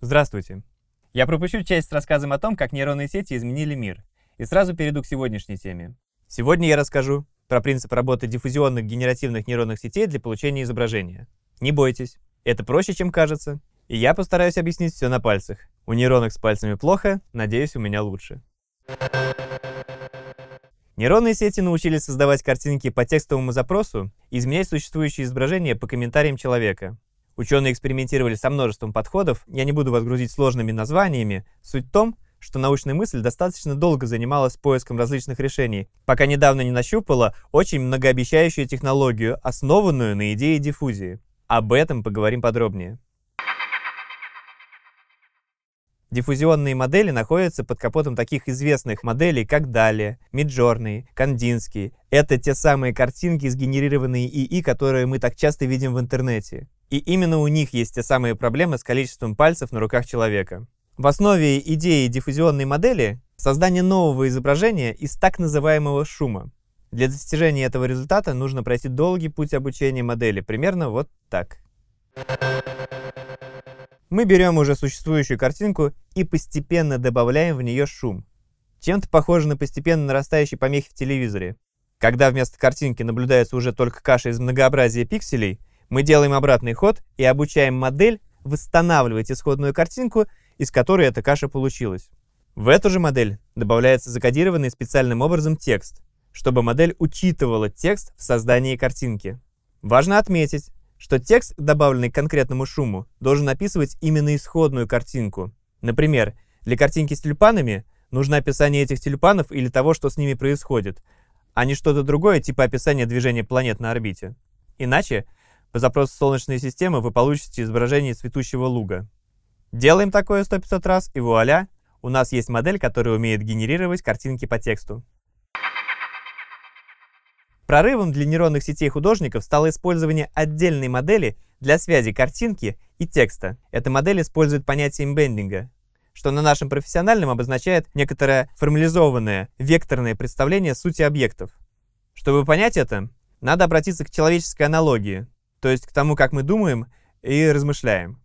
Здравствуйте. Я пропущу часть с рассказом о том, как нейронные сети изменили мир, и сразу перейду к сегодняшней теме. Сегодня я расскажу про принцип работы диффузионных генеративных нейронных сетей для получения изображения. Не бойтесь, это проще, чем кажется, и я постараюсь объяснить все на пальцах. У нейронок с пальцами плохо, надеюсь, у меня лучше. Нейронные сети научились создавать картинки по текстовому запросу и изменять существующие изображения по комментариям человека. Ученые экспериментировали со множеством подходов, я не буду вас грузить сложными названиями. Суть в том, что научная мысль достаточно долго занималась поиском различных решений, пока недавно не нащупала очень многообещающую технологию, основанную на идее диффузии. Об этом поговорим подробнее. Диффузионные модели находятся под капотом таких известных моделей, как Дали, Миджорный, Кандинский. Это те самые картинки, сгенерированные ИИ, которые мы так часто видим в интернете. И именно у них есть те самые проблемы с количеством пальцев на руках человека. В основе идеи диффузионной модели создание нового изображения из так называемого шума. Для достижения этого результата нужно пройти долгий путь обучения модели, примерно вот так. Мы берем уже существующую картинку и постепенно добавляем в нее шум. Чем-то похоже на постепенно нарастающие помехи в телевизоре. Когда вместо картинки наблюдается уже только каша из многообразия пикселей, мы делаем обратный ход и обучаем модель восстанавливать исходную картинку, из которой эта каша получилась. В эту же модель добавляется закодированный специальным образом текст, чтобы модель учитывала текст в создании картинки. Важно отметить, что текст, добавленный к конкретному шуму, должен описывать именно исходную картинку. Например, для картинки с тюльпанами нужно описание этих тюльпанов или того, что с ними происходит, а не что-то другое, типа описания движения планет на орбите. Иначе, по запросу Солнечной системы вы получите изображение цветущего луга. Делаем такое 100-500 раз, и вуаля, у нас есть модель, которая умеет генерировать картинки по тексту. Прорывом для нейронных сетей художников стало использование отдельной модели для связи картинки и текста. Эта модель использует понятие имбендинга, что на нашем профессиональном обозначает некоторое формализованное векторное представление сути объектов. Чтобы понять это, надо обратиться к человеческой аналогии, то есть к тому, как мы думаем и размышляем.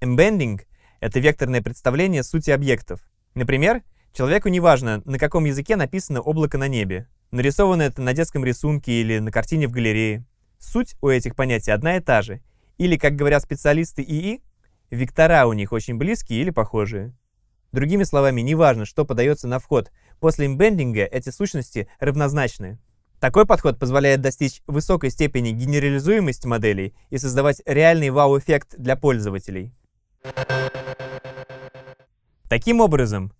Embedding — это векторное представление сути объектов. Например, человеку не важно, на каком языке написано облако на небе. Нарисовано это на детском рисунке или на картине в галерее. Суть у этих понятий одна и та же. Или, как говорят специалисты ИИ, вектора у них очень близкие или похожие. Другими словами, неважно, что подается на вход, после имбендинга эти сущности равнозначны. Такой подход позволяет достичь высокой степени генерализуемости моделей и создавать реальный вау-эффект для пользователей. Таким образом,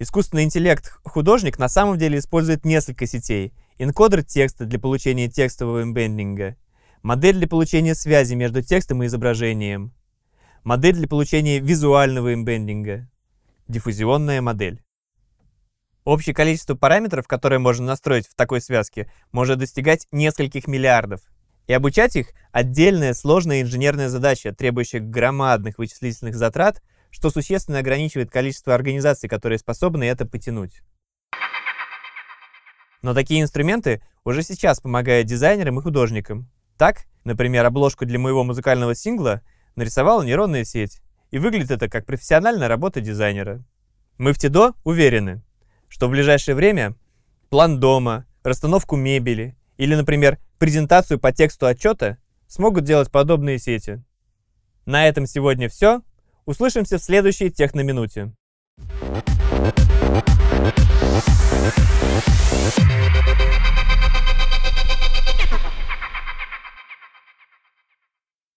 Искусственный интеллект художник на самом деле использует несколько сетей. Энкодер текста для получения текстового эмбендинга, модель для получения связи между текстом и изображением, модель для получения визуального эмбендинга, диффузионная модель. Общее количество параметров, которые можно настроить в такой связке, может достигать нескольких миллиардов. И обучать их – отдельная сложная инженерная задача, требующая громадных вычислительных затрат – что существенно ограничивает количество организаций, которые способны это потянуть. Но такие инструменты уже сейчас помогают дизайнерам и художникам. Так, например, обложку для моего музыкального сингла нарисовала нейронная сеть, и выглядит это как профессиональная работа дизайнера. Мы в ТИДО уверены, что в ближайшее время план дома, расстановку мебели или, например, презентацию по тексту отчета смогут делать подобные сети. На этом сегодня все. Услышимся в следующей техноминуте. Thank